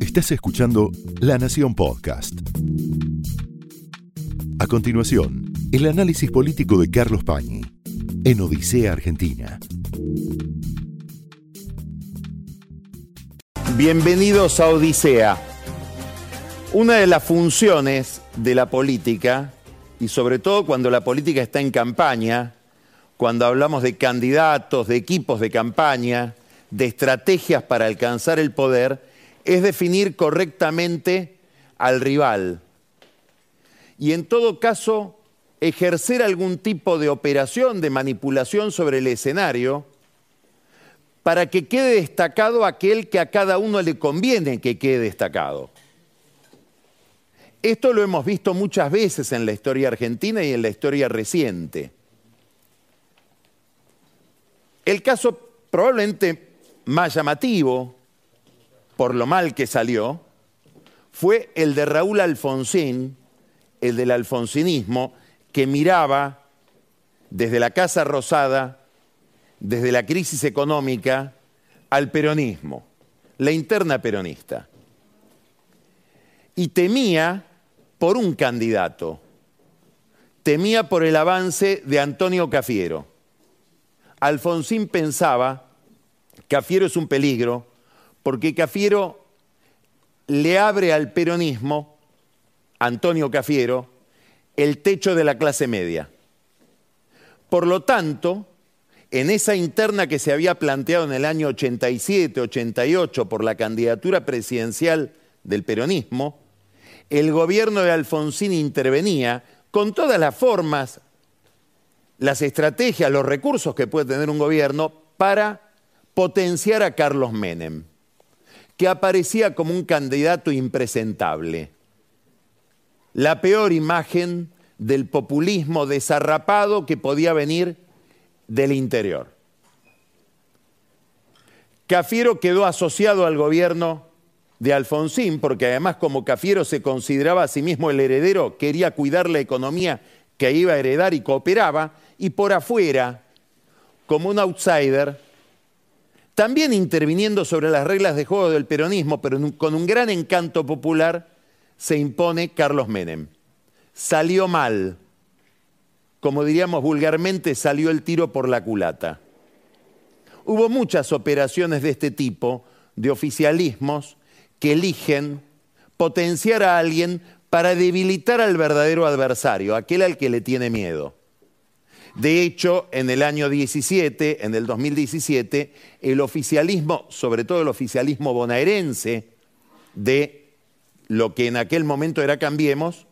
Estás escuchando La Nación Podcast. A continuación, el análisis político de Carlos Pañi en Odisea Argentina. Bienvenidos a Odisea. Una de las funciones de la política, y sobre todo cuando la política está en campaña, cuando hablamos de candidatos, de equipos de campaña, de estrategias para alcanzar el poder, es definir correctamente al rival. Y en todo caso, ejercer algún tipo de operación de manipulación sobre el escenario para que quede destacado aquel que a cada uno le conviene que quede destacado. Esto lo hemos visto muchas veces en la historia argentina y en la historia reciente. El caso probablemente más llamativo, por lo mal que salió, fue el de Raúl Alfonsín, el del alfonsinismo, que miraba desde la Casa Rosada, desde la crisis económica, al peronismo, la interna peronista. Y temía por un candidato, temía por el avance de Antonio Cafiero. Alfonsín pensaba, Cafiero es un peligro, porque Cafiero le abre al peronismo, Antonio Cafiero, el techo de la clase media. Por lo tanto, en esa interna que se había planteado en el año 87, 88 por la candidatura presidencial del peronismo, el gobierno de Alfonsín intervenía con todas las formas, las estrategias, los recursos que puede tener un gobierno para potenciar a Carlos Menem, que aparecía como un candidato impresentable. La peor imagen del populismo desarrapado que podía venir del interior. Cafiero quedó asociado al gobierno de Alfonsín, porque además como Cafiero se consideraba a sí mismo el heredero, quería cuidar la economía que iba a heredar y cooperaba, y por afuera, como un outsider, también interviniendo sobre las reglas de juego del peronismo, pero con un gran encanto popular, se impone Carlos Menem. Salió mal, como diríamos vulgarmente, salió el tiro por la culata. Hubo muchas operaciones de este tipo, de oficialismos, que eligen potenciar a alguien para debilitar al verdadero adversario, aquel al que le tiene miedo. De hecho, en el año 17, en el 2017, el oficialismo, sobre todo el oficialismo bonaerense de lo que en aquel momento era Cambiemos,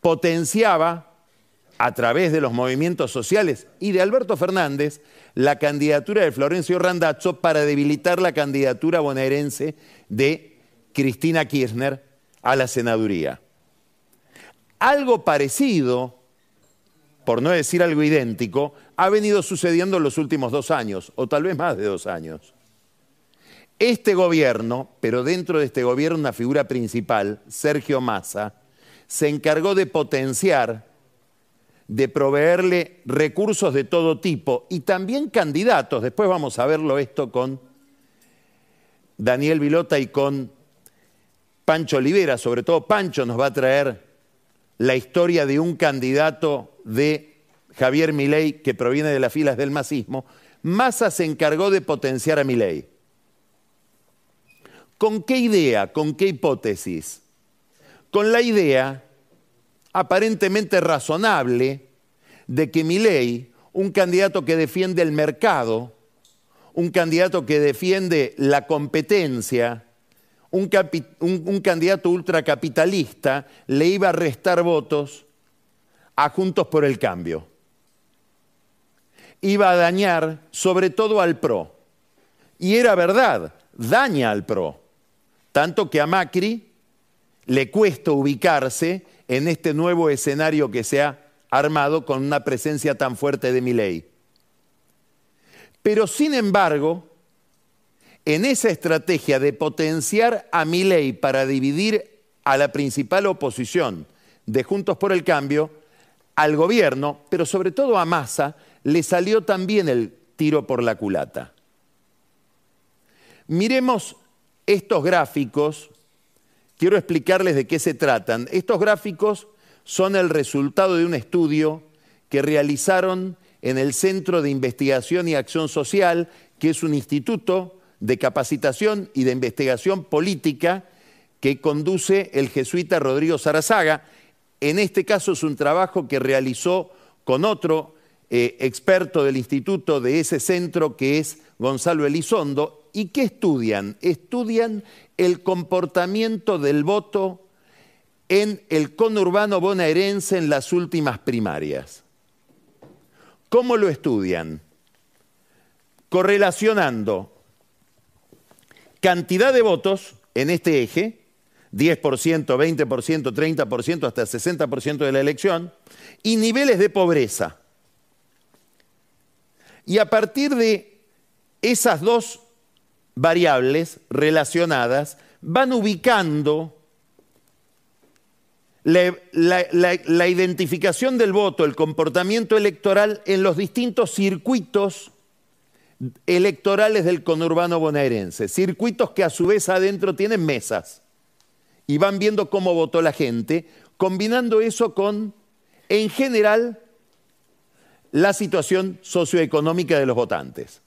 potenciaba a través de los movimientos sociales y de Alberto Fernández la candidatura de Florencio Randazzo para debilitar la candidatura bonaerense de Cristina Kirchner a la senaduría. Algo parecido, por no decir algo idéntico, ha venido sucediendo en los últimos dos años, o tal vez más de dos años. Este gobierno, pero dentro de este gobierno una figura principal, Sergio Massa, se encargó de potenciar, de proveerle recursos de todo tipo y también candidatos. Después vamos a verlo esto con Daniel Vilota y con Pancho Olivera, sobre todo Pancho nos va a traer la historia de un candidato de Javier Milei que proviene de las filas del masismo, Massa se encargó de potenciar a Milei. ¿Con qué idea? ¿Con qué hipótesis? Con la idea aparentemente razonable de que Milei, un candidato que defiende el mercado, un candidato que defiende la competencia, un, candidato ultracapitalista le iba a restar votos a Juntos por el Cambio. Iba a dañar sobre todo al PRO. Y era verdad, daña al PRO. Tanto que a Macri le cuesta ubicarse en este nuevo escenario que se ha armado con una presencia tan fuerte de Milei. Pero sin embargo, en esa estrategia de potenciar a Milei para dividir a la principal oposición de Juntos por el Cambio, al gobierno, pero sobre todo a Massa, le salió también el tiro por la culata. Miremos estos gráficos, quiero explicarles de qué se tratan. Estos gráficos son el resultado de un estudio que realizaron en el Centro de Investigación y Acción Social, que es un instituto de capacitación y de investigación política que conduce el jesuita Rodrigo Sarazaga. En este caso es un trabajo que realizó con otro eh, experto del instituto de ese centro, que es Gonzalo Elizondo. ¿Y qué estudian? Estudian el comportamiento del voto en el conurbano bonaerense en las últimas primarias. ¿Cómo lo estudian? Correlacionando cantidad de votos en este eje, 10%, 20%, 30%, hasta 60% de la elección, y niveles de pobreza. Y a partir de esas dos variables relacionadas, van ubicando la, identificación del voto, el comportamiento electoral en los distintos circuitos electorales del conurbano bonaerense, circuitos que a su vez adentro tienen mesas y van viendo cómo votó la gente, combinando eso con, en general, la situación socioeconómica de los votantes.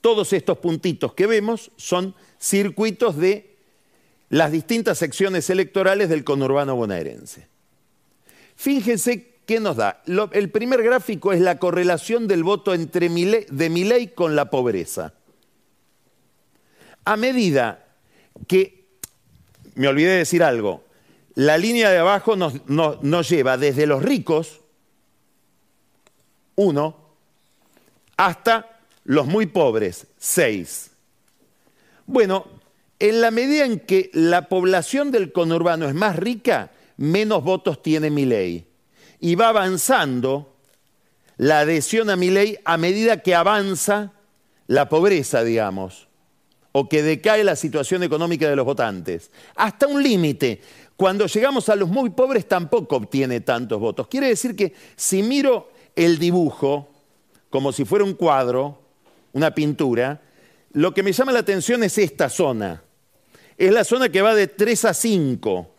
Todos estos puntitos que vemos son circuitos de las distintas secciones electorales del conurbano bonaerense. Fíjense qué nos da. el primer gráfico es la correlación del voto entre de Milei con la pobreza. A medida que, me olvidé de decir algo, la línea de abajo nos, nos lleva desde los ricos, uno, hasta los muy pobres, seis. Bueno, en la medida en que la población del conurbano es más rica, menos votos tiene mi ley. Y va avanzando la adhesión a mi ley a medida que avanza la pobreza, digamos, o que decae la situación económica de los votantes. Hasta un límite. Cuando llegamos a los muy pobres tampoco obtiene tantos votos. Quiere decir que si miro el dibujo como si fuera un cuadro, una pintura, lo que me llama la atención es esta zona es la zona que va de 3 a 5.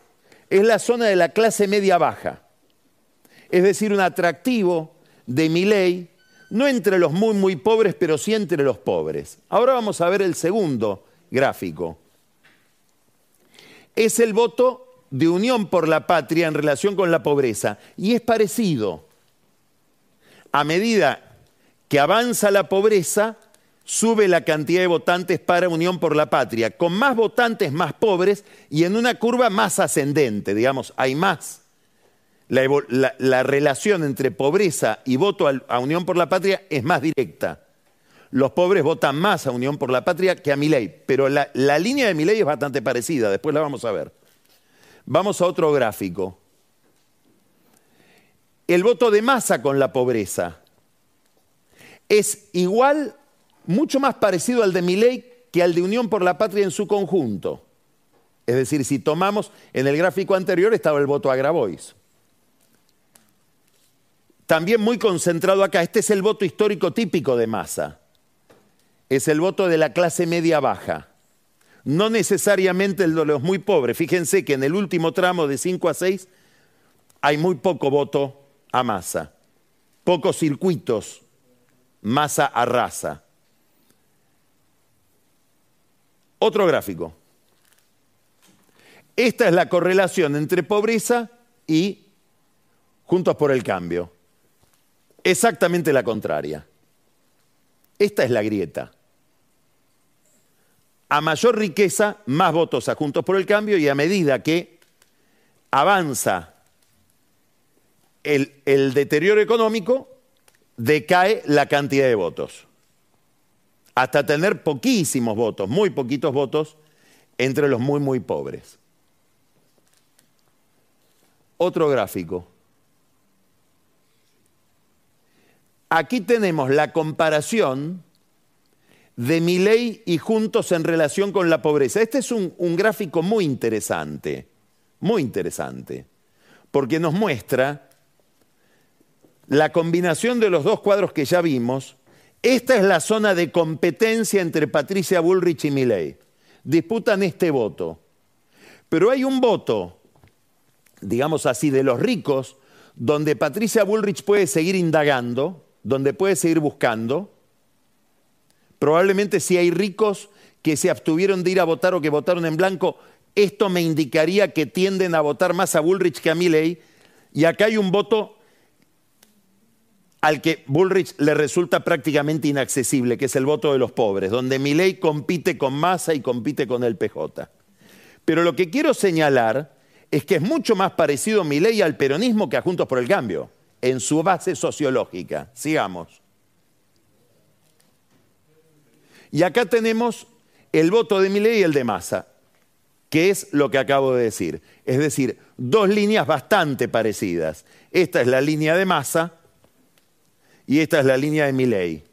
Es la zona de la clase media baja. Es decir, un atractivo de mi ley, no entre los muy, muy pobres, pero sí entre los pobres. Ahora vamos a ver el segundo gráfico. Es el voto de unión por la patria en relación con la pobreza. Y es parecido. A medida que avanza la pobreza, sube la cantidad de votantes para Unión por la Patria, con más votantes más pobres y en una curva más ascendente, digamos, hay más. La, relación entre pobreza y voto a, Unión por la Patria es más directa. Los pobres votan más a Unión por la Patria que a ley, pero la, línea de ley es bastante parecida, después la vamos a ver. Vamos a otro gráfico. El voto de masa con la pobreza es igual mucho más parecido al de Milei que al de Unión por la Patria en su conjunto. Es decir, si tomamos, en el gráfico anterior estaba el voto a Grabois. También muy concentrado acá, este es el voto histórico típico de Massa. Es el voto de la clase media baja. No necesariamente el de los muy pobres. Fíjense que en el último tramo de 5 a 6 hay muy poco voto a Massa. Pocos circuitos Massa a raza. Otro gráfico. Esta es la correlación entre pobreza y Juntos por el Cambio. Exactamente la contraria. Esta es la grieta. A mayor riqueza, más votos a Juntos por el Cambio y a medida que avanza el, deterioro económico, decae la cantidad de votos hasta tener poquísimos votos, muy poquitos votos, entre los muy, muy pobres. Otro gráfico. Aquí tenemos la comparación de mi ley y Juntos en relación con la pobreza. Este es un, un gráfico muy interesante, muy interesante, porque nos muestra la combinación de los dos cuadros que ya vimos esta es la zona de competencia entre Patricia Bullrich y Milley. disputan este voto. Pero hay un voto, digamos así, de los ricos, donde Patricia Bullrich puede seguir indagando, donde puede seguir buscando. Probablemente si hay ricos que se abstuvieron de ir a votar o que votaron en blanco, esto me indicaría que tienden a votar más a Bullrich que a Milley. Y acá hay un voto al que Bullrich le resulta prácticamente inaccesible, que es el voto de los pobres, donde Milley compite con Massa y compite con el PJ. Pero lo que quiero señalar es que es mucho más parecido Milley al peronismo que a Juntos por el Cambio, en su base sociológica. Sigamos. Y acá tenemos el voto de Milley y el de Massa, que es lo que acabo de decir. Es decir, dos líneas bastante parecidas. Esta es la línea de Massa y esta es la línea de Milley,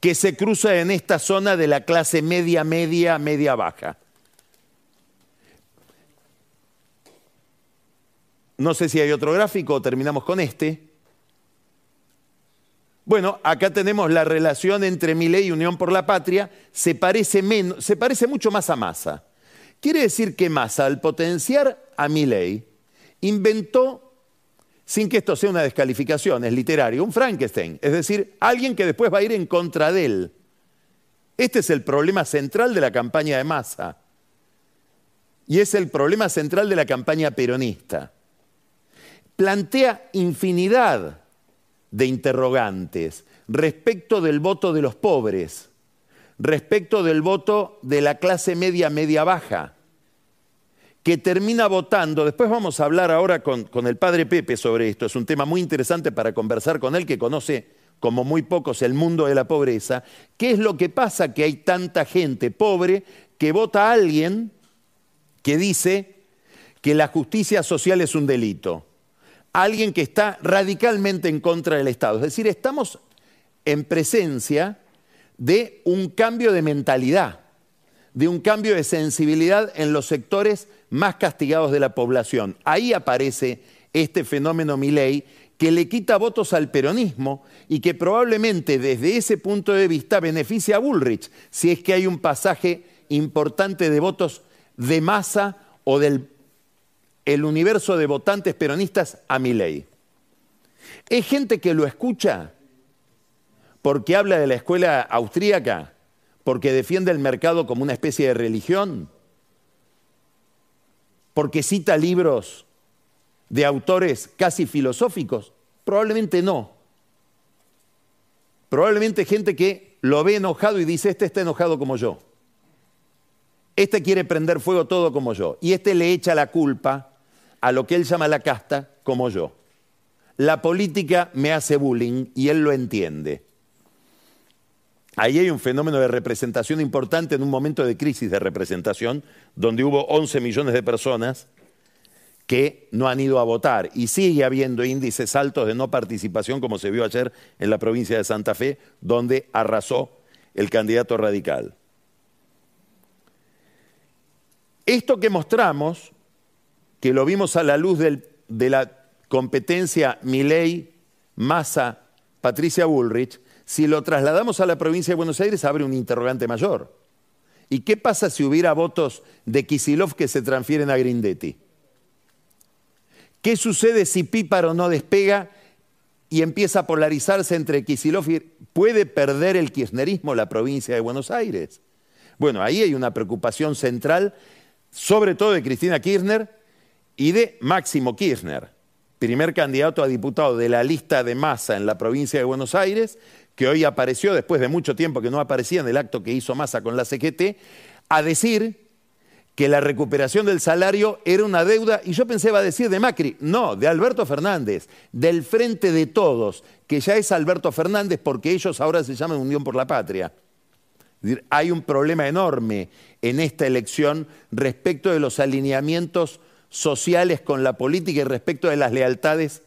que se cruza en esta zona de la clase media, media, media baja. No sé si hay otro gráfico terminamos con este. Bueno, acá tenemos la relación entre Milley y Unión por la Patria, se parece, menos, se parece mucho más a Massa. Quiere decir que Massa, al potenciar a Milley, inventó sin que esto sea una descalificación, es literario, un Frankenstein, es decir, alguien que después va a ir en contra de él. Este es el problema central de la campaña de masa y es el problema central de la campaña peronista. Plantea infinidad de interrogantes respecto del voto de los pobres, respecto del voto de la clase media, media baja, que termina votando, después vamos a hablar ahora con, el padre Pepe sobre esto, es un tema muy interesante para conversar con él que conoce como muy pocos el mundo de la pobreza, ¿qué es lo que pasa que hay tanta gente pobre que vota a alguien que dice que la justicia social es un delito? Alguien que está radicalmente en contra del Estado. Es decir, estamos en presencia de un cambio de mentalidad, de un cambio de sensibilidad en los sectores más castigados de la población. Ahí aparece este fenómeno Milei que le quita votos al peronismo y que probablemente desde ese punto de vista beneficia a Bullrich, si es que hay un pasaje importante de votos de masa o del el universo de votantes peronistas a Milei. Es gente que lo escucha porque habla de la escuela austríaca, porque defiende el mercado como una especie de religión, porque cita libros de autores casi filosóficos? Probablemente no. Probablemente gente que lo ve enojado y dice, este está enojado como yo. Este quiere prender fuego todo como yo. Y este le echa la culpa a lo que él llama la casta como yo. La política me hace bullying y él lo entiende. Ahí hay un fenómeno de representación importante en un momento de crisis de representación, donde hubo 11 millones de personas que no han ido a votar y sigue habiendo índices altos de no participación, como se vio ayer en la provincia de Santa Fe, donde arrasó el candidato radical. Esto que mostramos, que lo vimos a la luz de la competencia Milei, Massa, Patricia Bullrich, si lo trasladamos a la provincia de Buenos Aires, abre un interrogante mayor. ¿Y qué pasa si hubiera votos de Kisilov que se transfieren a Grindetti? ¿Qué sucede si Píparo no despega y empieza a polarizarse entre Kisilov y... ¿Puede perder el kirchnerismo la provincia de Buenos Aires? Bueno, ahí hay una preocupación central, sobre todo de Cristina Kirchner y de Máximo Kirchner, primer candidato a diputado de la lista de masa en la provincia de Buenos Aires, que hoy apareció después de mucho tiempo que no aparecía en el acto que hizo Massa con la CGT, a decir que la recuperación del salario era una deuda, y yo pensé va a decir de Macri, no, de Alberto Fernández, del frente de todos, que ya es Alberto Fernández porque ellos ahora se llaman Unión por la Patria. hay un problema enorme en esta elección respecto de los alineamientos sociales con la política y respecto de las lealtades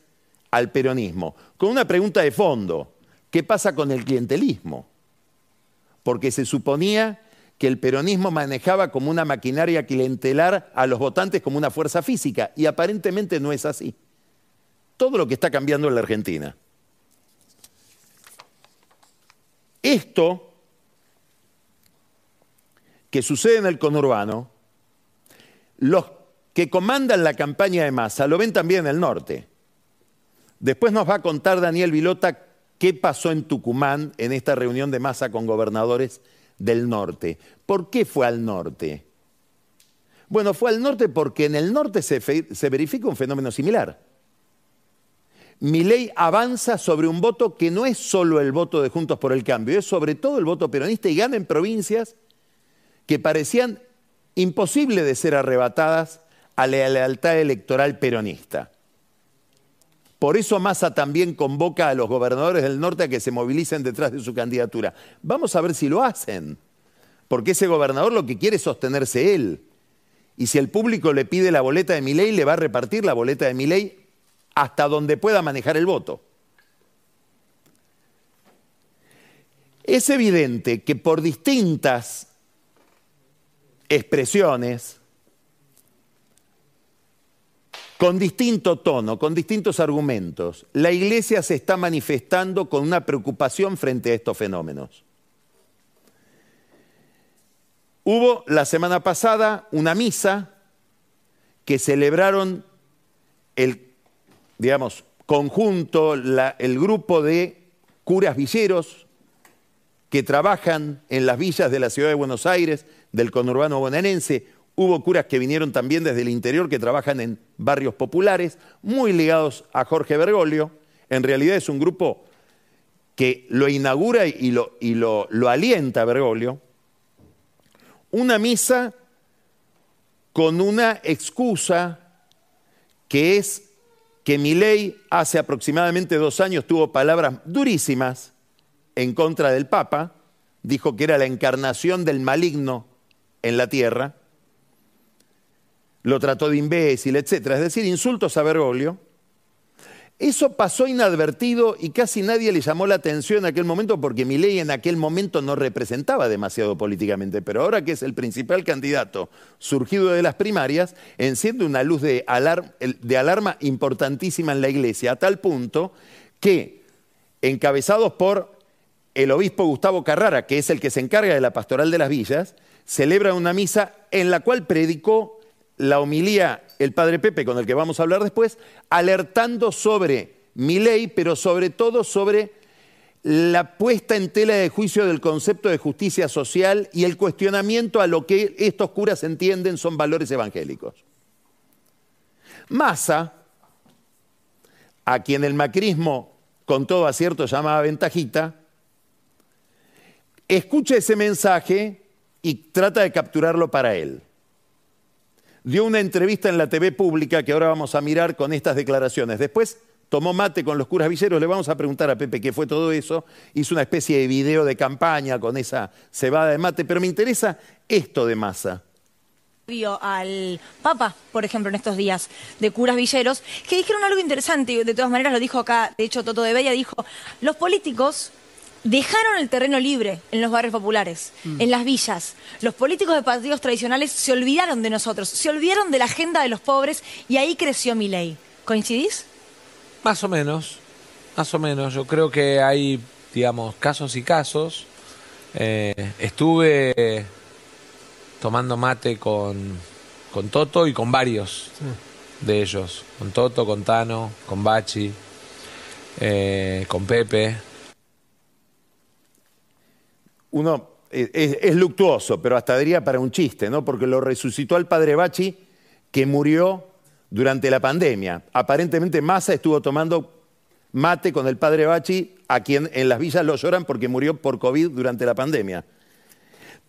al peronismo. Con una pregunta de fondo. ¿Qué pasa con el clientelismo? Porque se suponía que el peronismo manejaba como una maquinaria clientelar a los votantes como una fuerza física y aparentemente no es así. Todo lo que está cambiando en la Argentina. Esto que sucede en el conurbano, los que comandan la campaña de masa lo ven también en el norte. Después nos va a contar Daniel Vilota qué pasó en Tucumán en esta reunión de masa con gobernadores del norte. ¿Por qué fue al norte? Bueno, fue al norte porque en el norte se, se verifica un fenómeno similar. Mi ley avanza sobre un voto que no es solo el voto de Juntos por el Cambio, es sobre todo el voto peronista y gana en provincias que parecían imposibles de ser arrebatadas a la lealtad electoral peronista. Por eso Massa también convoca a los gobernadores del norte a que se movilicen detrás de su candidatura. Vamos a ver si lo hacen, porque ese gobernador lo que quiere es sostenerse él. Y si el público le pide la boleta de mi ley, le va a repartir la boleta de mi ley hasta donde pueda manejar el voto. Es evidente que por distintas expresiones, con distinto tono, con distintos argumentos, la Iglesia se está manifestando con una preocupación frente a estos fenómenos. Hubo la semana pasada una misa que celebraron el, digamos, conjunto, el grupo de curas villeros que trabajan en las villas de la ciudad de Buenos Aires, del conurbano bonaerense, Hubo curas que vinieron también desde el interior, que trabajan en barrios populares, muy ligados a Jorge Bergoglio. En realidad es un grupo que lo inaugura y lo, y lo, alienta Bergoglio. Una misa con una excusa que es que ley hace aproximadamente dos años tuvo palabras durísimas en contra del Papa, dijo que era la encarnación del maligno en la tierra, lo trató de imbécil, etc. Es decir, insultos a Bergoglio. Eso pasó inadvertido y casi nadie le llamó la atención en aquel momento porque Milei en aquel momento no representaba demasiado políticamente, pero ahora que es el principal candidato surgido de las primarias, enciende una luz de, de alarma importantísima en la iglesia, a tal punto que, encabezados por el obispo Gustavo Carrara, que es el que se encarga de la pastoral de las villas, celebra una misa en la cual predicó la homilía el padre Pepe, con el que vamos a hablar después, alertando sobre mi ley, pero sobre todo sobre la puesta en tela de juicio del concepto de justicia social y el cuestionamiento a lo que estos curas entienden son valores evangélicos. Massa, a quien el macrismo con todo acierto llamaba ventajita, escucha ese mensaje y trata de capturarlo para él dio una entrevista en la TV pública que ahora vamos a mirar con estas declaraciones. Después tomó mate con los curas villeros, le vamos a preguntar a Pepe qué fue todo eso, hizo una especie de video de campaña con esa cebada de mate, pero me interesa esto de masa. Vio al Papa, por ejemplo, en estos días de curas villeros, que dijeron algo interesante, de todas maneras lo dijo acá, de hecho Toto de Bella dijo, los políticos dejaron el terreno libre en los barrios populares, mm. en las villas. Los políticos de partidos tradicionales se olvidaron de nosotros, se olvidaron de la agenda de los pobres y ahí creció mi ley. ¿Coincidís? Más o menos, más o menos. Yo creo que hay, digamos, casos y casos. Eh, estuve tomando mate con, con Toto y con varios de ellos. Con Toto, con Tano, con Bachi, eh, con Pepe uno es, luctuoso, pero hasta diría para un chiste, ¿no? Porque lo resucitó al padre Bachi, que murió durante la pandemia. Aparentemente Massa estuvo tomando mate con el padre Bachi, a quien en las villas lo lloran porque murió por COVID durante la pandemia.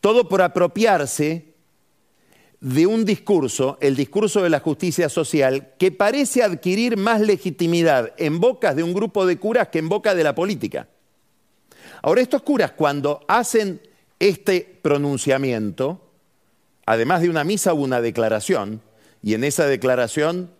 Todo por apropiarse de un discurso, el discurso de la justicia social, que parece adquirir más legitimidad en bocas de un grupo de curas que en boca de la política. Ahora, estos curas cuando hacen este pronunciamiento, además de una misa hubo una declaración, y en esa declaración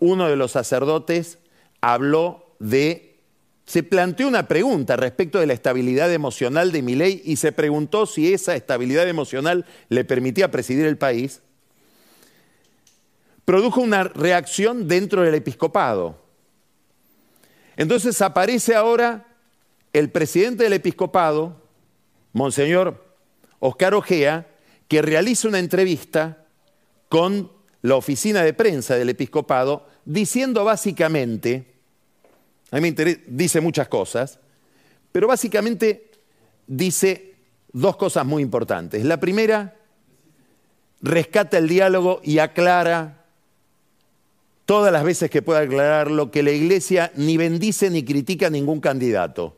uno de los sacerdotes habló de, se planteó una pregunta respecto de la estabilidad emocional de ley y se preguntó si esa estabilidad emocional le permitía presidir el país, produjo una reacción dentro del episcopado. Entonces aparece ahora el presidente del episcopado, Monseñor Oscar Ojea, que realiza una entrevista con la oficina de prensa del episcopado diciendo básicamente, a mí me interesa, dice muchas cosas, pero básicamente dice dos cosas muy importantes. La primera, rescata el diálogo y aclara todas las veces que pueda aclararlo que la iglesia ni bendice ni critica a ningún candidato,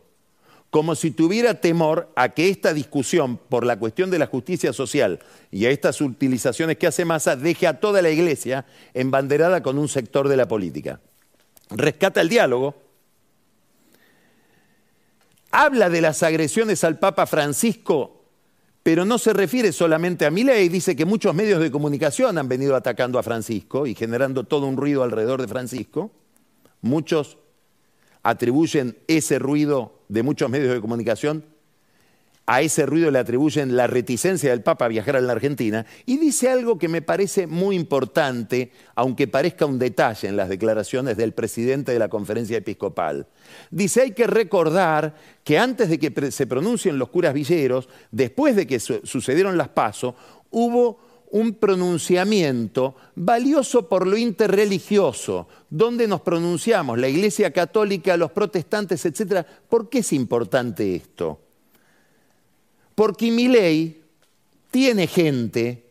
como si tuviera temor a que esta discusión por la cuestión de la justicia social y a estas utilizaciones que hace Massa deje a toda la iglesia embanderada con un sector de la política. Rescata el diálogo, habla de las agresiones al Papa Francisco pero no se refiere solamente a Milei, dice que muchos medios de comunicación han venido atacando a Francisco y generando todo un ruido alrededor de Francisco. Muchos atribuyen ese ruido de muchos medios de comunicación a ese ruido le atribuyen la reticencia del Papa a viajar a la Argentina y dice algo que me parece muy importante, aunque parezca un detalle en las declaraciones del presidente de la conferencia episcopal. Dice, hay que recordar que antes de que se pronuncien los curas villeros, después de que sucedieron las pasos, hubo un pronunciamiento valioso por lo interreligioso, donde nos pronunciamos, la Iglesia Católica, los protestantes, etc. ¿Por qué es importante esto? Porque ley tiene gente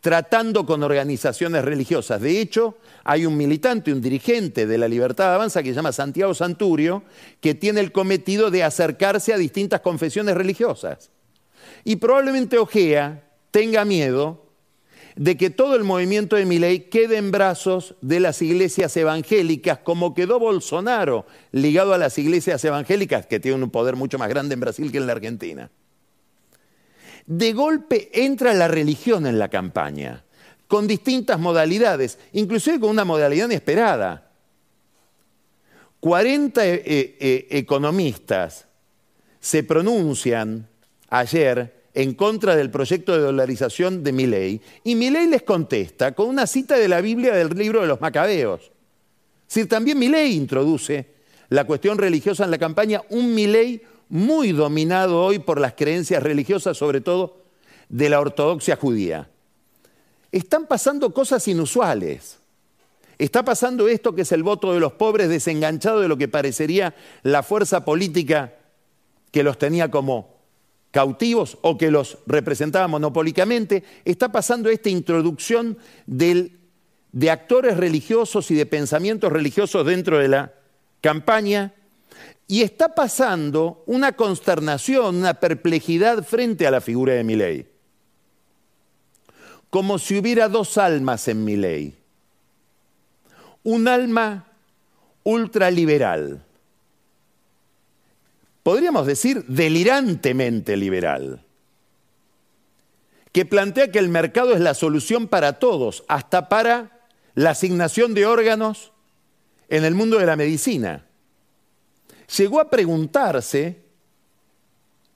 tratando con organizaciones religiosas. De hecho, hay un militante, un dirigente de la Libertad Avanza que se llama Santiago Santurio, que tiene el cometido de acercarse a distintas confesiones religiosas. Y probablemente Ojea tenga miedo de que todo el movimiento de Milei quede en brazos de las iglesias evangélicas, como quedó Bolsonaro ligado a las iglesias evangélicas, que tienen un poder mucho más grande en Brasil que en la Argentina de golpe entra la religión en la campaña, con distintas modalidades, inclusive con una modalidad inesperada. 40 eh, eh, economistas se pronuncian ayer en contra del proyecto de dolarización de Milei y Milei les contesta con una cita de la Biblia del libro de los Macabeos. Decir, también Milei introduce la cuestión religiosa en la campaña, un Milei muy dominado hoy por las creencias religiosas, sobre todo de la ortodoxia judía. Están pasando cosas inusuales. Está pasando esto que es el voto de los pobres desenganchado de lo que parecería la fuerza política que los tenía como cautivos o que los representaba monopólicamente. Está pasando esta introducción de actores religiosos y de pensamientos religiosos dentro de la campaña y está pasando una consternación, una perplejidad frente a la figura de Milei. Como si hubiera dos almas en Milei. Un alma ultraliberal. Podríamos decir delirantemente liberal. Que plantea que el mercado es la solución para todos, hasta para la asignación de órganos en el mundo de la medicina llegó a preguntarse,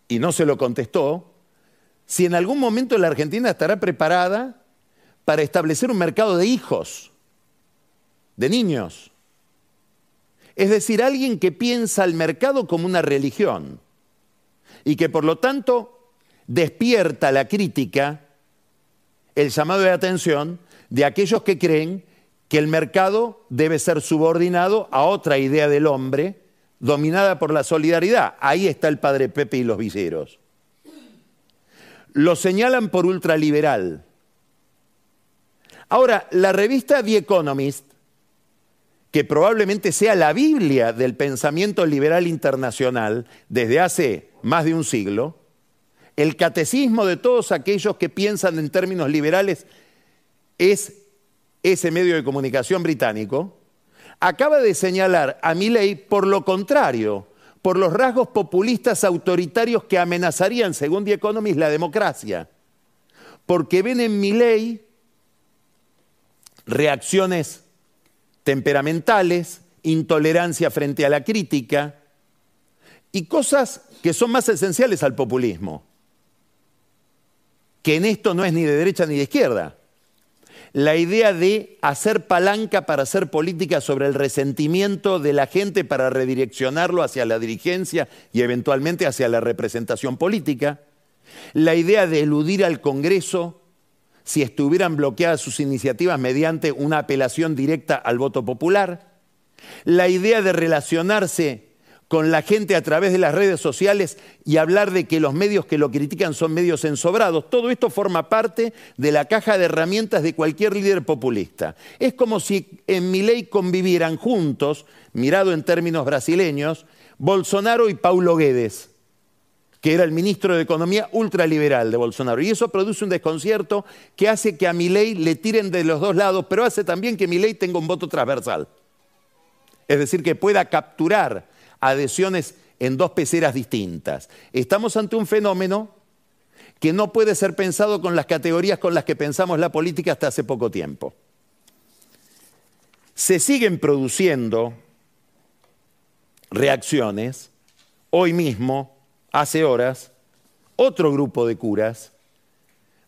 y no se lo contestó, si en algún momento la Argentina estará preparada para establecer un mercado de hijos, de niños. Es decir, alguien que piensa el mercado como una religión y que por lo tanto despierta la crítica, el llamado de atención de aquellos que creen que el mercado debe ser subordinado a otra idea del hombre dominada por la solidaridad. Ahí está el padre Pepe y los villeros. Lo señalan por ultraliberal. Ahora, la revista The Economist, que probablemente sea la Biblia del pensamiento liberal internacional desde hace más de un siglo, el catecismo de todos aquellos que piensan en términos liberales es ese medio de comunicación británico, acaba de señalar a Milei por lo contrario, por los rasgos populistas autoritarios que amenazarían, según The Economist, la democracia. Porque ven en Milei reacciones temperamentales, intolerancia frente a la crítica y cosas que son más esenciales al populismo, que en esto no es ni de derecha ni de izquierda. La idea de hacer palanca para hacer política sobre el resentimiento de la gente para redireccionarlo hacia la dirigencia y eventualmente hacia la representación política, la idea de eludir al Congreso si estuvieran bloqueadas sus iniciativas mediante una apelación directa al voto popular. La idea de relacionarse con la gente a través de las redes sociales y hablar de que los medios que lo critican son medios ensobrados. Todo esto forma parte de la caja de herramientas de cualquier líder populista. Es como si en mi ley convivieran juntos, mirado en términos brasileños, Bolsonaro y Paulo Guedes que era el ministro de Economía ultraliberal de Bolsonaro. Y eso produce un desconcierto que hace que a Milei le tiren de los dos lados, pero hace también que Milei tenga un voto transversal. Es decir, que pueda capturar adhesiones en dos peceras distintas. Estamos ante un fenómeno que no puede ser pensado con las categorías con las que pensamos la política hasta hace poco tiempo. Se siguen produciendo reacciones hoy mismo hace horas otro grupo de curas,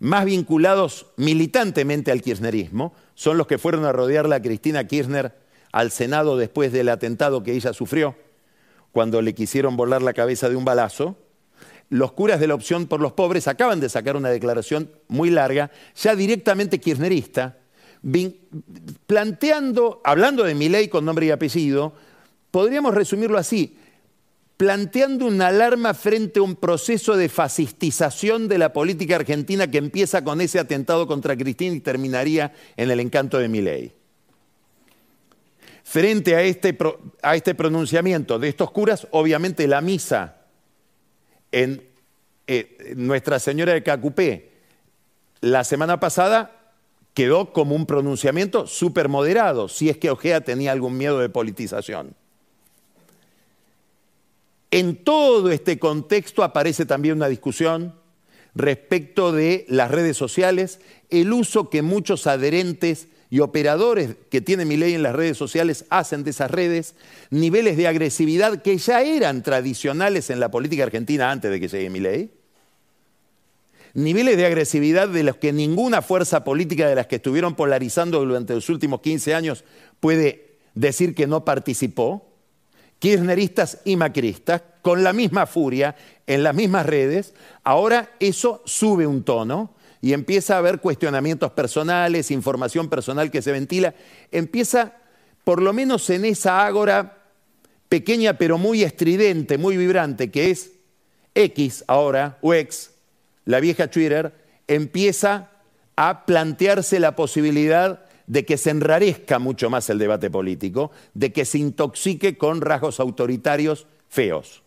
más vinculados militantemente al kirchnerismo, son los que fueron a rodear a Cristina Kirchner al Senado después del atentado que ella sufrió, cuando le quisieron volar la cabeza de un balazo. Los curas de la opción por los pobres acaban de sacar una declaración muy larga, ya directamente kirchnerista, planteando, hablando de mi ley con nombre y apellido, podríamos resumirlo así, planteando una alarma frente a un proceso de fascistización de la política argentina que empieza con ese atentado contra Cristina y terminaría en el encanto de Milei. Frente a este, a este pronunciamiento de estos curas, obviamente la misa en eh, Nuestra Señora de Cacupé la semana pasada quedó como un pronunciamiento súper moderado, si es que Ojea tenía algún miedo de politización. En todo este contexto aparece también una discusión respecto de las redes sociales, el uso que muchos adherentes y operadores que tienen mi ley en las redes sociales hacen de esas redes, niveles de agresividad que ya eran tradicionales en la política argentina antes de que llegue mi ley, niveles de agresividad de los que ninguna fuerza política de las que estuvieron polarizando durante los últimos 15 años puede decir que no participó, kirchneristas y macristas, con la misma furia, en las mismas redes, ahora eso sube un tono y empieza a haber cuestionamientos personales, información personal que se ventila, empieza, por lo menos en esa ágora pequeña pero muy estridente, muy vibrante, que es X ahora, o X, la vieja Twitter, empieza a plantearse la posibilidad de que se enrarezca mucho más el debate político, de que se intoxique con rasgos autoritarios feos.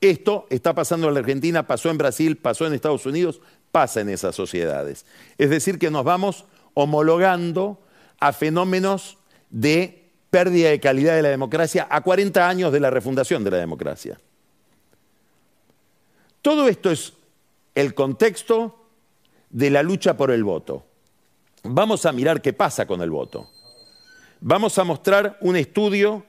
Esto está pasando en la Argentina, pasó en Brasil, pasó en Estados Unidos, pasa en esas sociedades. Es decir, que nos vamos homologando a fenómenos de pérdida de calidad de la democracia a 40 años de la refundación de la democracia. Todo esto es el contexto de la lucha por el voto. Vamos a mirar qué pasa con el voto. Vamos a mostrar un estudio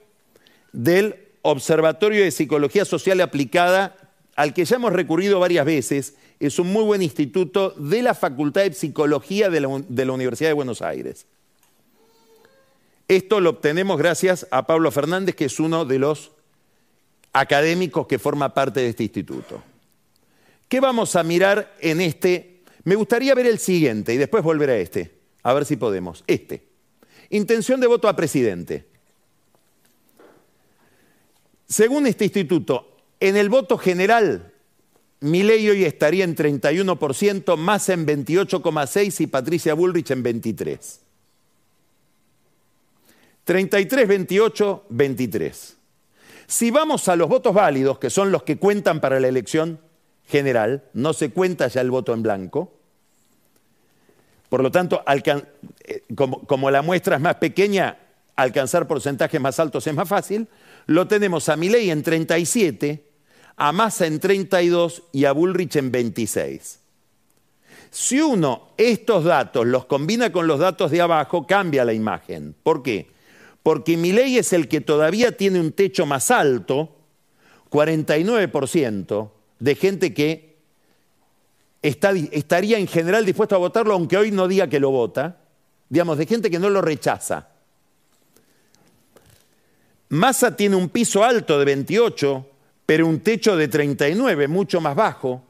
del Observatorio de Psicología Social Aplicada al que ya hemos recurrido varias veces. Es un muy buen instituto de la Facultad de Psicología de la, Universidad de Buenos Aires. Esto lo obtenemos gracias a Pablo Fernández, que es uno de los académicos que forma parte de este instituto. ¿Qué vamos a mirar en este? Me gustaría ver el siguiente y después volver a este. A ver si podemos. Este. Intención de voto a presidente. Según este instituto, en el voto general, Milei hoy estaría en 31%, más en 28,6% y Patricia Bullrich en 23%. 33, 28, 23. Si vamos a los votos válidos, que son los que cuentan para la elección general, no se cuenta ya el voto en blanco, por lo tanto, eh, como, la muestra es más pequeña, alcanzar porcentajes más altos es más fácil. Lo tenemos a Milei en 37, a Massa en 32 y a Bullrich en 26. Si uno estos datos los combina con los datos de abajo, cambia la imagen. ¿Por qué? Porque Milei es el que todavía tiene un techo más alto, 49% de gente que estaría en general dispuesto a votarlo, aunque hoy no diga que lo vota, digamos, de gente que no lo rechaza. Massa tiene un piso alto de 28, pero un techo de 39, mucho más bajo.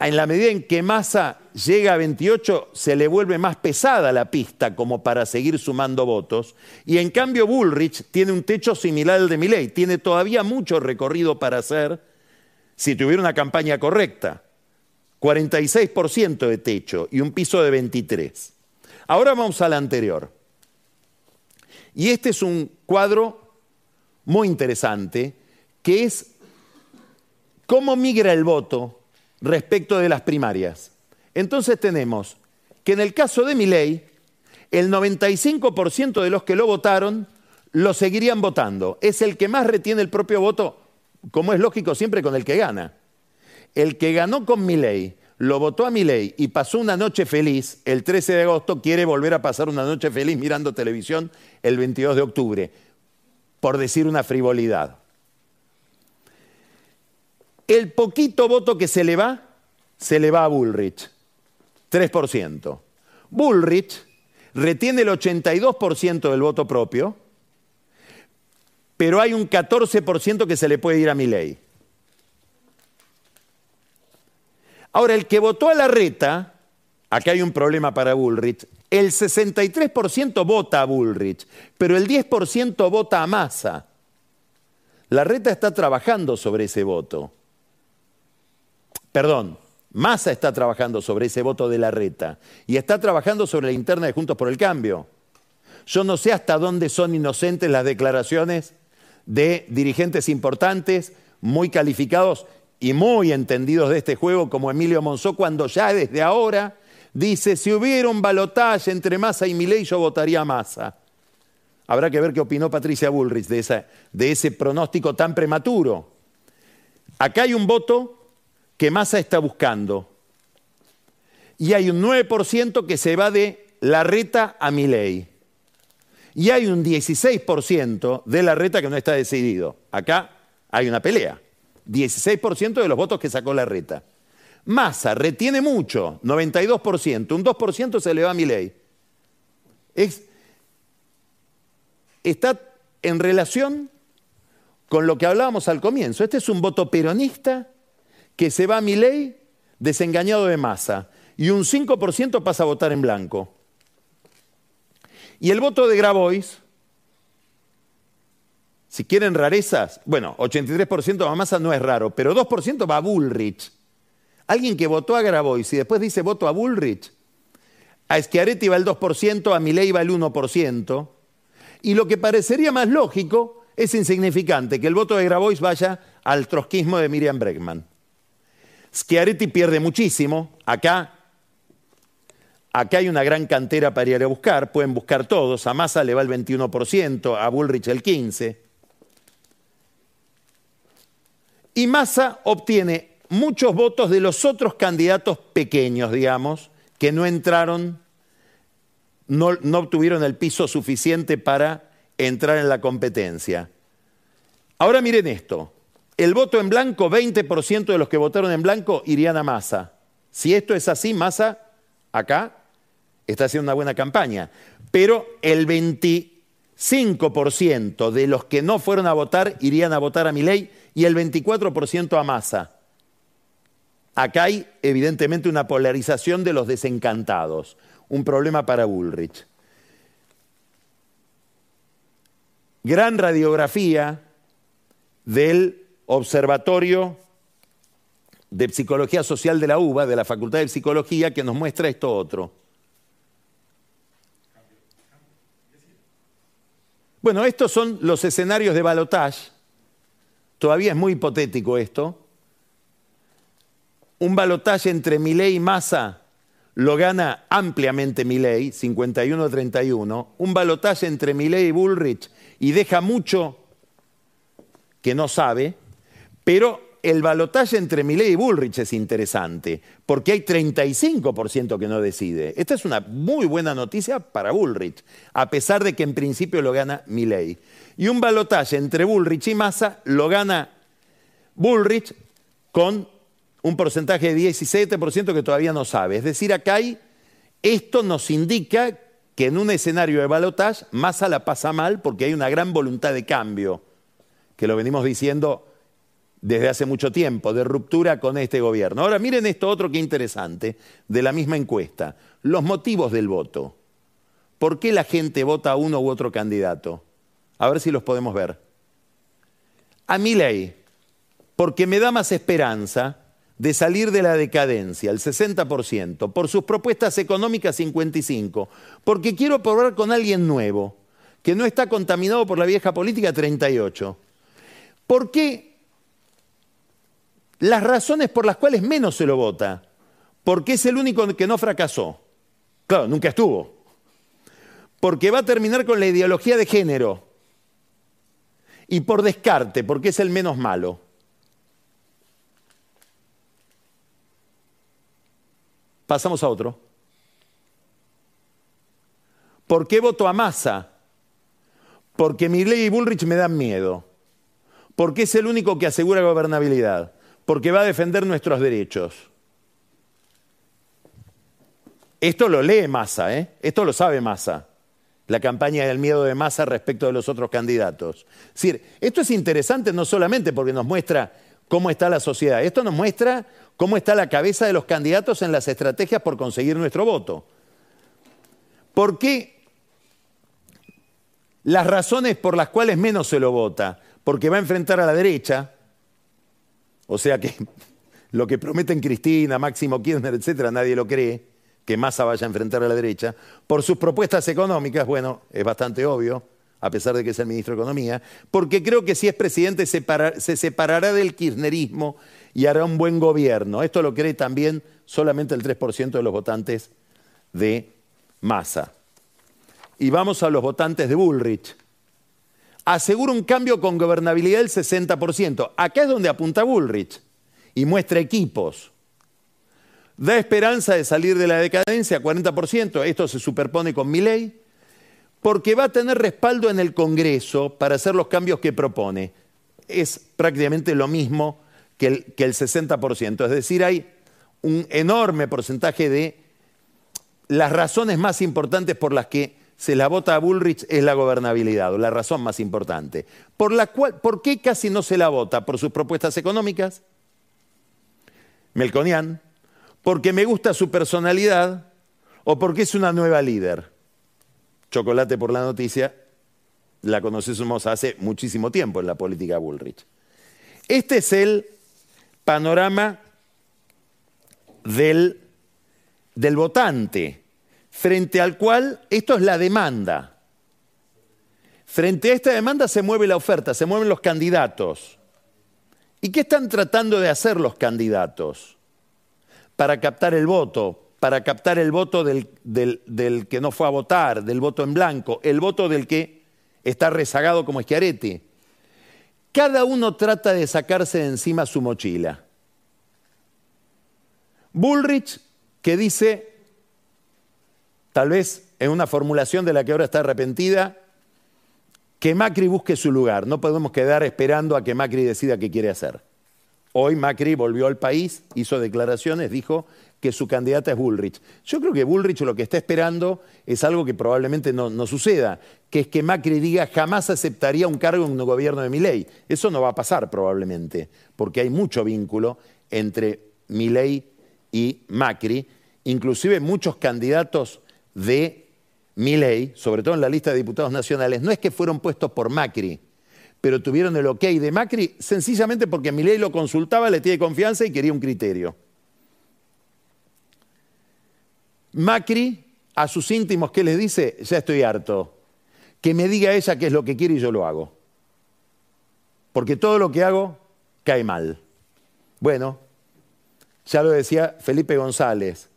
en la medida en que Massa llega a 28, se le vuelve más pesada la pista como para seguir sumando votos. Y en cambio Bullrich tiene un techo similar al de Milley, tiene todavía mucho recorrido para hacer si tuviera una campaña correcta. 46% de techo y un piso de 23. Ahora vamos a la anterior. Y este es un cuadro muy interesante, que es cómo migra el voto respecto de las primarias. Entonces tenemos que en el caso de Milei, el 95% de los que lo votaron lo seguirían votando. Es el que más retiene el propio voto, como es lógico siempre con el que gana. El que ganó con Milei, lo votó a Milei y pasó una noche feliz, el 13 de agosto quiere volver a pasar una noche feliz mirando televisión el 22 de octubre, por decir una frivolidad el poquito voto que se le va, se le va a Bullrich, 3%. Bullrich retiene el 82% del voto propio, pero hay un 14% que se le puede ir a Milei. Ahora, el que votó a la reta, acá hay un problema para Bullrich, el 63% vota a Bullrich, pero el 10% vota a Massa. La reta está trabajando sobre ese voto. Perdón, Massa está trabajando sobre ese voto de la reta y está trabajando sobre la interna de Juntos por el Cambio. Yo no sé hasta dónde son inocentes las declaraciones de dirigentes importantes, muy calificados y muy entendidos de este juego, como Emilio Monzó, cuando ya desde ahora dice, si hubiera un balotaje entre Massa y Milei, yo votaría a Massa. Habrá que ver qué opinó Patricia Bullrich de, ese pronóstico tan prematuro. Acá hay un voto que Massa está buscando. Y hay un 9% que se va de la reta a mi ley. Y hay un 16% de la reta que no está decidido. Acá hay una pelea. 16% de los votos que sacó la reta. Massa retiene mucho, 92%, un 2% se le va a mi ley. está en relación con lo que hablábamos al comienzo. Este es un voto peronista que se va a mi ley desengañado de masa y un 5% pasa a votar en blanco. Y el voto de Grabois, si quieren rarezas, bueno, 83% a masa no es raro, pero 2% va a Bullrich. Alguien que votó a Grabois y después dice voto a Bullrich. A Schiaretti va el 2%, a Milei va el 1%. Y lo que parecería más lógico es insignificante, que el voto de Grabois vaya al trotskismo de Miriam Bregman. Schiaretti pierde muchísimo. Acá, acá hay una gran cantera para ir a buscar. Pueden buscar todos. A Massa le va el 21%, a Bullrich el 15%. Y Massa obtiene muchos votos de los otros candidatos pequeños, digamos, que no entraron, no, obtuvieron el piso suficiente para entrar en la competencia. Ahora miren esto el voto en blanco, 20% de los que votaron en blanco irían a Massa. Si esto es así, Massa acá está haciendo una buena campaña. Pero el 25% de los que no fueron a votar irían a votar a Milei y el 24% a Massa. Acá hay evidentemente una polarización de los desencantados, un problema para Bullrich. Gran radiografía del observatorio de Psicología Social de la UBA, de la Facultad de Psicología, que nos muestra esto otro. Bueno, estos son los escenarios de balotage. Todavía es muy hipotético esto. Un balotaje entre Milei y Massa lo gana ampliamente Milei, 51-31. Un balotaje entre Milei y Bullrich y deja mucho que no sabe. Pero el balotaje entre Milei y Bullrich es interesante, porque hay 35% que no decide. Esta es una muy buena noticia para Bullrich, a pesar de que en principio lo gana Milei. Y un balotaje entre Bullrich y Massa lo gana Bullrich con un porcentaje de 17% que todavía no sabe. Es decir, acá hay, esto nos indica que en un escenario de balotaje Massa la pasa mal porque hay una gran voluntad de cambio, que lo venimos diciendo desde hace mucho tiempo, de ruptura con este gobierno. Ahora miren esto otro que interesante, de la misma encuesta, los motivos del voto. ¿Por qué la gente vota a uno u otro candidato? A ver si los podemos ver. A mi ley, porque me da más esperanza de salir de la decadencia, el 60%, por sus propuestas económicas 55%, porque quiero probar con alguien nuevo, que no está contaminado por la vieja política 38%. ¿Por qué las razones por las cuales menos se lo vota? Porque es el único que no fracasó. Claro, nunca estuvo. Porque va a terminar con la ideología de género. Y por descarte, porque es el menos malo. Pasamos a otro. ¿Por qué voto a Massa? Porque Milley y Bullrich me dan miedo. Porque es el único que asegura gobernabilidad. Porque va a defender nuestros derechos. Esto lo lee Massa, ¿eh? Esto lo sabe Massa. La campaña del miedo de Massa respecto de los otros candidatos. Es decir, esto es interesante no solamente porque nos muestra cómo está la sociedad, esto nos muestra cómo está la cabeza de los candidatos en las estrategias por conseguir nuestro voto. ¿Por qué las razones por las cuales menos se lo vota? Porque va a enfrentar a la derecha, o sea que lo que prometen Cristina, Máximo Kirchner, etcétera, nadie lo cree, que Massa vaya a enfrentar a la derecha. Por sus propuestas económicas, bueno, es bastante obvio, a pesar de que es el ministro de Economía, porque creo que si es presidente se separará del kirchnerismo y hará un buen gobierno. Esto lo cree también solamente el 3% de los votantes de Massa. Y vamos a los votantes de Bullrich. Asegura un cambio con gobernabilidad del 60%. Acá es donde apunta Bullrich y muestra equipos. Da esperanza de salir de la decadencia, 40%. Esto se superpone con mi ley, porque va a tener respaldo en el Congreso para hacer los cambios que propone. Es prácticamente lo mismo que el, 60%. Es decir, hay un enorme porcentaje de las razones más importantes por las que se la vota a Bullrich es la gobernabilidad, o la razón más importante. Por, la cual, ¿Por qué casi no se la vota? ¿Por sus propuestas económicas? Melconian. ¿Porque me gusta su personalidad? ¿O porque es una nueva líder? Chocolate por la noticia, la conocemos hace muchísimo tiempo en la política Bullrich. Este es el panorama del, del votante, frente al cual esto es la demanda. Frente a esta demanda se mueve la oferta, se mueven los candidatos. ¿Y qué están tratando de hacer los candidatos? Para captar el voto, para captar el voto del, del, que no fue a votar, del voto en blanco, el voto del que está rezagado como Schiaretti. Cada uno trata de sacarse de encima su mochila. Bullrich, que dice, tal vez en una formulación de la que ahora está arrepentida, que Macri busque su lugar. No podemos quedar esperando a que Macri decida qué quiere hacer. Hoy Macri volvió al país, hizo declaraciones, dijo que su candidata es Bullrich. Yo creo que Bullrich lo que está esperando es algo que probablemente no, suceda, que es que Macri diga jamás aceptaría un cargo en un gobierno de Milei. Eso no va a pasar probablemente, porque hay mucho vínculo entre Milei y Macri, inclusive muchos candidatos de Milei, sobre todo en la lista de diputados nacionales, no es que fueron puestos por Macri, pero tuvieron el ok de Macri sencillamente porque Milei lo consultaba, le tiene confianza y quería un criterio. Macri a sus íntimos, ¿qué les dice? Ya estoy harto. Que me diga ella qué es lo que quiere y yo lo hago. Porque todo lo que hago cae mal. Bueno, ya lo decía Felipe González,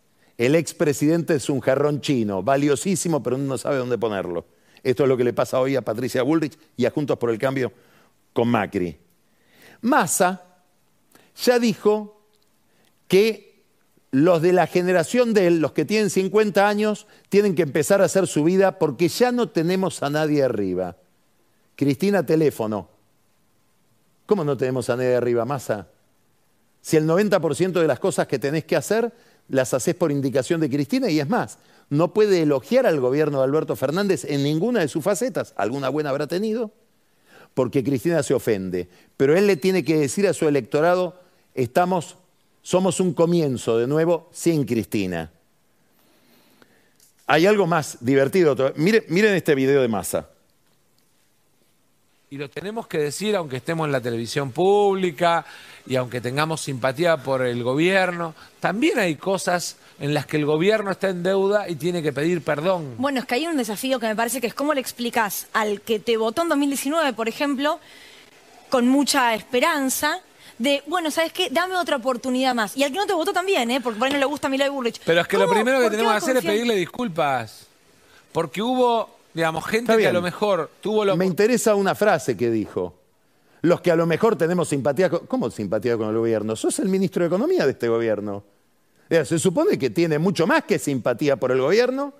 el expresidente es un jarrón chino, valiosísimo, pero uno no sabe dónde ponerlo. Esto es lo que le pasa hoy a Patricia Bullrich y a Juntos por el Cambio con Macri. Massa ya dijo que los de la generación de él, los que tienen 50 años, tienen que empezar a hacer su vida porque ya no tenemos a nadie arriba. Cristina, teléfono. ¿Cómo no tenemos a nadie arriba, Massa? Si el 90% de las cosas que tenés que hacer las haces por indicación de Cristina y es más, no puede elogiar al gobierno de Alberto Fernández en ninguna de sus facetas, alguna buena habrá tenido, porque Cristina se ofende. Pero él le tiene que decir a su electorado, estamos, somos un comienzo de nuevo sin Cristina. Hay algo más divertido. Miren, miren este video de masa. Y lo tenemos que decir aunque estemos en la televisión pública y aunque tengamos simpatía por el gobierno, también hay cosas en las que el gobierno está en deuda y tiene que pedir perdón. Bueno, es que hay un desafío que me parece que es cómo le explicas al que te votó en 2019, por ejemplo, con mucha esperanza, de, bueno, ¿sabes qué? Dame otra oportunidad más. Y al que no te votó también, ¿eh? Porque por ahí no le gusta a Milay Burrich. Pero es que lo primero que tenemos que hacer es pedirle disculpas. Porque hubo, digamos, gente que a lo mejor tuvo lo... Me interesa una frase que dijo. Los que a lo mejor tenemos simpatía con... ¿Cómo simpatía con el gobierno? Sos el ministro de Economía de este gobierno. Se supone que tiene mucho más que simpatía por el gobierno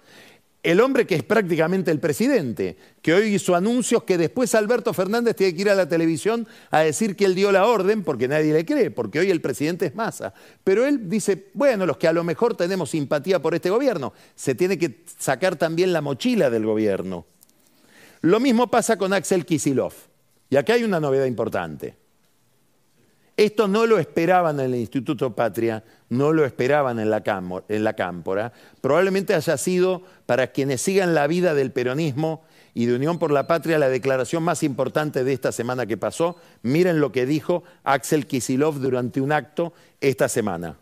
el hombre que es prácticamente el presidente, que hoy hizo anuncios que después Alberto Fernández tiene que ir a la televisión a decir que él dio la orden porque nadie le cree, porque hoy el presidente es masa. Pero él dice, bueno, los que a lo mejor tenemos simpatía por este gobierno, se tiene que sacar también la mochila del gobierno. Lo mismo pasa con Axel Kisilov. Y acá hay una novedad importante. Esto no lo esperaban en el Instituto Patria, no lo esperaban en la, Cámpora. Probablemente haya sido, para quienes sigan la vida del peronismo y de Unión por la Patria, la declaración más importante de esta semana que pasó. Miren lo que dijo Axel Kisilov durante un acto esta semana.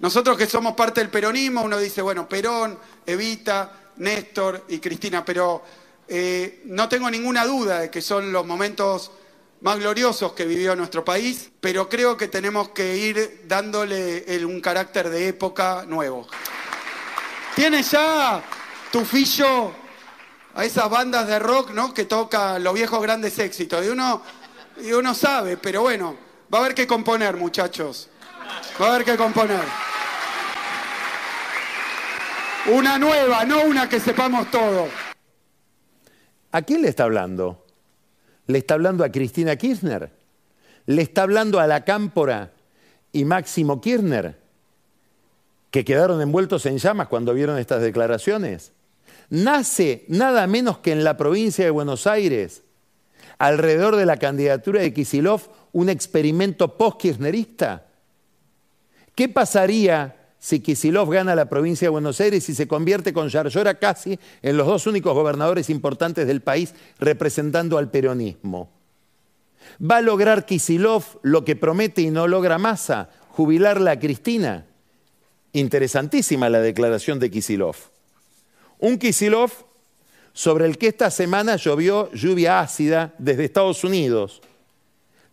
Nosotros que somos parte del peronismo, uno dice, bueno, Perón, Evita, Néstor y Cristina, pero eh, no tengo ninguna duda de que son los momentos más gloriosos que vivió nuestro país, pero creo que tenemos que ir dándole un carácter de época nuevo. Tienes ya tu fillo a esas bandas de rock ¿no? que tocan los viejos grandes éxitos. Y uno, y uno sabe, pero bueno, va a haber que componer, muchachos. Va a haber que componer. Una nueva, no una que sepamos todo. ¿A quién le está hablando? ¿Le está hablando a Cristina Kirchner? ¿Le está hablando a la Cámpora y Máximo Kirchner? Que quedaron envueltos en llamas cuando vieron estas declaraciones. Nace nada menos que en la provincia de Buenos Aires, alrededor de la candidatura de Kisilov, un experimento post-kirchnerista. ¿Qué pasaría si Kisilov gana la provincia de Buenos Aires y se convierte con Yarlora casi en los dos únicos gobernadores importantes del país representando al peronismo. ¿Va a lograr Kisilov lo que promete y no logra Massa? Jubilarla a Cristina. Interesantísima la declaración de Kisilov. Un Kisilov sobre el que esta semana llovió lluvia ácida desde Estados Unidos.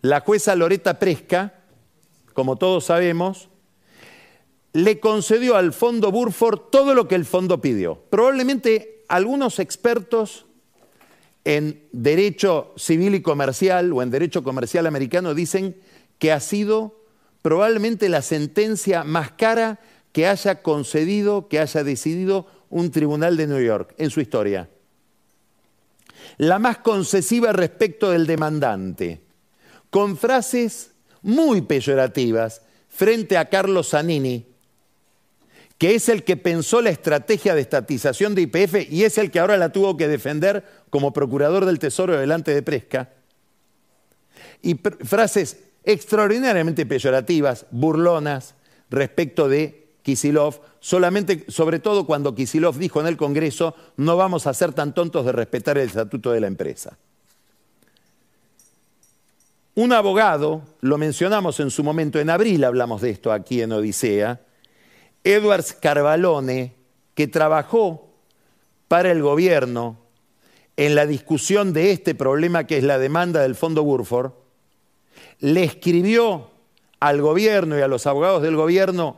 La jueza Loreta Presca, como todos sabemos, le concedió al fondo Burford todo lo que el fondo pidió. Probablemente algunos expertos en derecho civil y comercial o en derecho comercial americano dicen que ha sido probablemente la sentencia más cara que haya concedido, que haya decidido un tribunal de New York en su historia. La más concesiva respecto del demandante, con frases muy peyorativas frente a Carlos Zanini, que es el que pensó la estrategia de estatización de IPF y es el que ahora la tuvo que defender como procurador del Tesoro delante de Presca. Y frases extraordinariamente peyorativas, burlonas, respecto de Kisilov, solamente, sobre todo cuando Kisilov dijo en el Congreso, no vamos a ser tan tontos de respetar el estatuto de la empresa. Un abogado, lo mencionamos en su momento, en abril hablamos de esto aquí en Odisea, Edwards Carvalone, que trabajó para el gobierno en la discusión de este problema que es la demanda del Fondo Burford, le escribió al gobierno y a los abogados del gobierno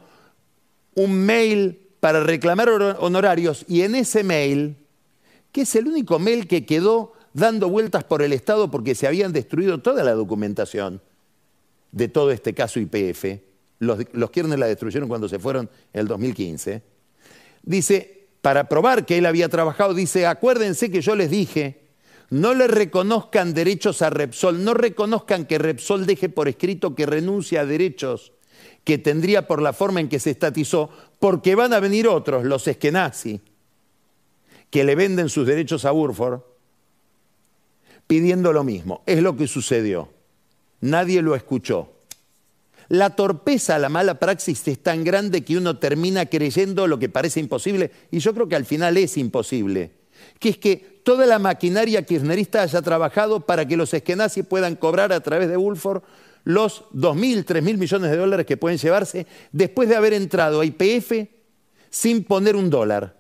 un mail para reclamar honorarios y en ese mail, que es el único mail que quedó dando vueltas por el Estado porque se habían destruido toda la documentación de todo este caso IPF, los, los la destruyeron cuando se fueron en el 2015, dice, para probar que él había trabajado, dice, acuérdense que yo les dije, no le reconozcan derechos a Repsol, no reconozcan que Repsol deje por escrito que renuncia a derechos que tendría por la forma en que se estatizó, porque van a venir otros, los eskenazi, que le venden sus derechos a Burford, pidiendo lo mismo. Es lo que sucedió. Nadie lo escuchó. La torpeza, la mala praxis es tan grande que uno termina creyendo lo que parece imposible, y yo creo que al final es imposible, que es que toda la maquinaria kirchnerista haya trabajado para que los eskenazis puedan cobrar a través de Woolford los 2.000, 3.000 millones de dólares que pueden llevarse después de haber entrado a IPF sin poner un dólar.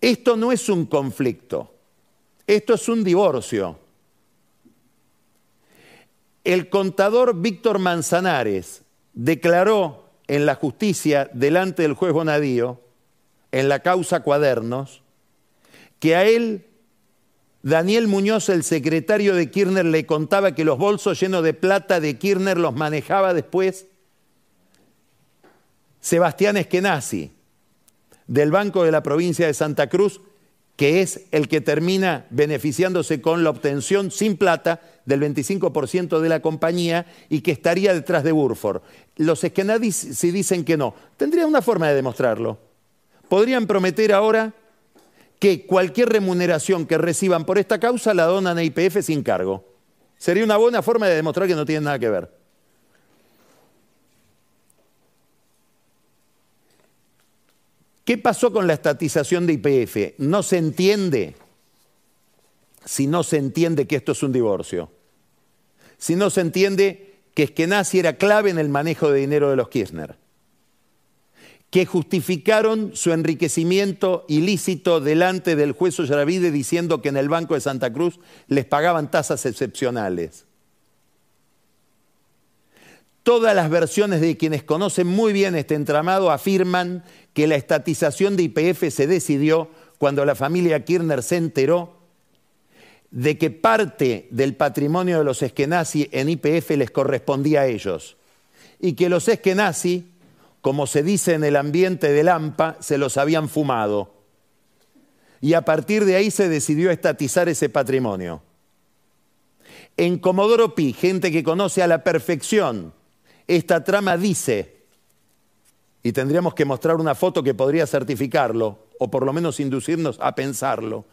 Esto no es un conflicto, esto es un divorcio. El contador Víctor Manzanares declaró en la justicia delante del juez Bonadío, en la causa Cuadernos, que a él, Daniel Muñoz, el secretario de Kirchner, le contaba que los bolsos llenos de plata de Kirchner los manejaba después Sebastián Eskenazi, del Banco de la Provincia de Santa Cruz, que es el que termina beneficiándose con la obtención sin plata del 25% de la compañía y que estaría detrás de Burford. Los Eskenadis, si dicen que no, tendrían una forma de demostrarlo. Podrían prometer ahora que cualquier remuneración que reciban por esta causa la donan a IPF sin cargo. Sería una buena forma de demostrar que no tienen nada que ver. ¿Qué pasó con la estatización de IPF? No se entiende si no se entiende que esto es un divorcio. Si no se entiende que Eskenazi era clave en el manejo de dinero de los Kirchner. Que justificaron su enriquecimiento ilícito delante del juez Ollavide diciendo que en el Banco de Santa Cruz les pagaban tasas excepcionales. Todas las versiones de quienes conocen muy bien este entramado afirman que la estatización de IPF se decidió cuando la familia Kirchner se enteró de que parte del patrimonio de los Eskenazi en IPF les correspondía a ellos y que los Eskenazi, como se dice en el ambiente del AMPA, se los habían fumado. Y a partir de ahí se decidió estatizar ese patrimonio. En Comodoro Pi, gente que conoce a la perfección esta trama dice, y tendríamos que mostrar una foto que podría certificarlo, o por lo menos inducirnos a pensarlo,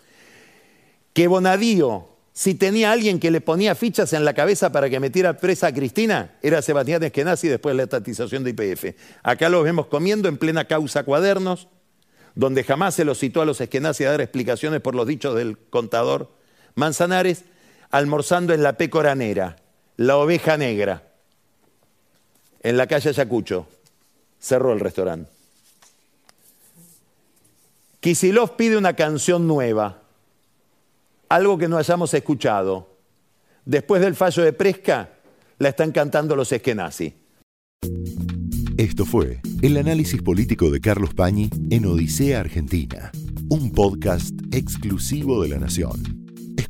que Bonadío, si tenía alguien que le ponía fichas en la cabeza para que metiera presa a Cristina, era Sebastián Eskenazi después de la estatización de IPF. Acá lo vemos comiendo en plena causa cuadernos, donde jamás se lo citó a los Eskenazi a dar explicaciones por los dichos del contador Manzanares, almorzando en la pecoranera, la oveja negra en la calle Ayacucho. Cerró el restaurante. Kisilov pide una canción nueva, algo que no hayamos escuchado. Después del fallo de Presca, la están cantando los eskenazi. Esto fue el análisis político de Carlos Pañi en Odisea Argentina, un podcast exclusivo de la Nación.